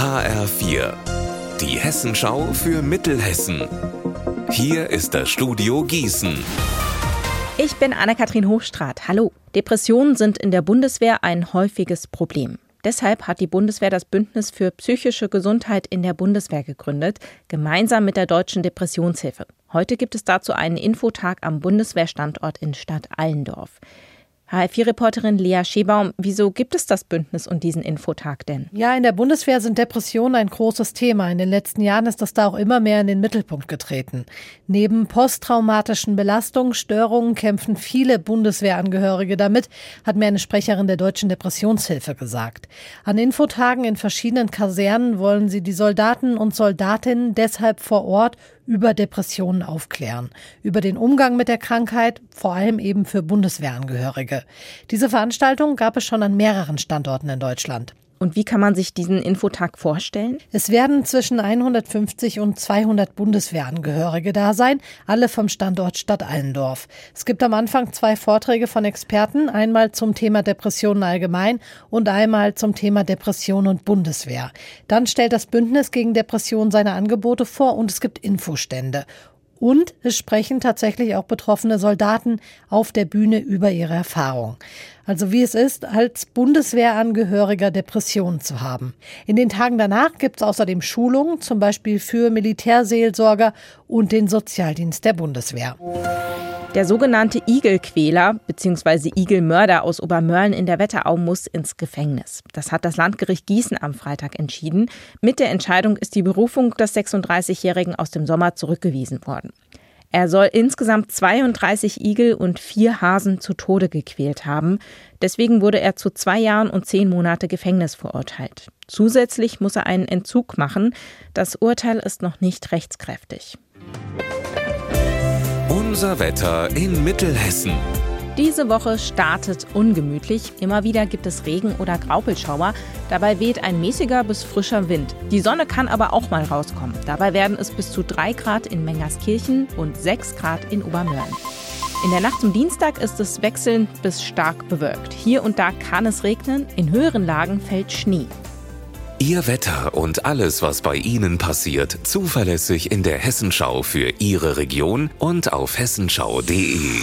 HR4, die Hessenschau für Mittelhessen. Hier ist das Studio Gießen. Ich bin Anne-Kathrin Hochstrat. Hallo. Depressionen sind in der Bundeswehr ein häufiges Problem. Deshalb hat die Bundeswehr das Bündnis für psychische Gesundheit in der Bundeswehr gegründet, gemeinsam mit der Deutschen Depressionshilfe. Heute gibt es dazu einen Infotag am Bundeswehrstandort in Stadt Allendorf. HR4-Reporterin Lea Schebaum, wieso gibt es das Bündnis und diesen Infotag denn? Ja, in der Bundeswehr sind Depressionen ein großes Thema. In den letzten Jahren ist das da auch immer mehr in den Mittelpunkt getreten. Neben posttraumatischen Belastungsstörungen kämpfen viele Bundeswehrangehörige damit, hat mir eine Sprecherin der Deutschen Depressionshilfe gesagt. An Infotagen in verschiedenen Kasernen wollen sie die Soldaten und Soldatinnen deshalb vor Ort über Depressionen aufklären, über den Umgang mit der Krankheit, vor allem eben für Bundeswehrangehörige. Diese Veranstaltung gab es schon an mehreren Standorten in Deutschland. Und wie kann man sich diesen Infotag vorstellen? Es werden zwischen 150 und 200 Bundeswehrangehörige da sein, alle vom Standort Stadt Allendorf. Es gibt am Anfang zwei Vorträge von Experten, einmal zum Thema Depressionen allgemein und einmal zum Thema Depression und Bundeswehr. Dann stellt das Bündnis gegen Depression seine Angebote vor und es gibt Infostände. Und es sprechen tatsächlich auch betroffene Soldaten auf der Bühne über ihre Erfahrung. Also wie es ist, als Bundeswehrangehöriger Depressionen zu haben. In den Tagen danach gibt es außerdem Schulungen, zum Beispiel für Militärseelsorger und den Sozialdienst der Bundeswehr. Der sogenannte Igelquäler bzw. Igelmörder aus Obermörlen in der Wetterau muss ins Gefängnis. Das hat das Landgericht Gießen am Freitag entschieden. Mit der Entscheidung ist die Berufung des 36-Jährigen aus dem Sommer zurückgewiesen worden. Er soll insgesamt 32 Igel und vier Hasen zu Tode gequält haben. Deswegen wurde er zu zwei Jahren und zehn Monate Gefängnis verurteilt. Zusätzlich muss er einen Entzug machen. Das Urteil ist noch nicht rechtskräftig. Unser Wetter in Mittelhessen. Diese Woche startet ungemütlich. Immer wieder gibt es Regen oder Graupelschauer. Dabei weht ein mäßiger bis frischer Wind. Die Sonne kann aber auch mal rauskommen. Dabei werden es bis zu 3 Grad in Mengerskirchen und 6 Grad in Obermörlen. In der Nacht zum Dienstag ist es wechselnd bis stark bewölkt. Hier und da kann es regnen, in höheren Lagen fällt Schnee. Ihr Wetter und alles, was bei Ihnen passiert, zuverlässig in der Hessenschau für Ihre Region und auf hessenschau.de.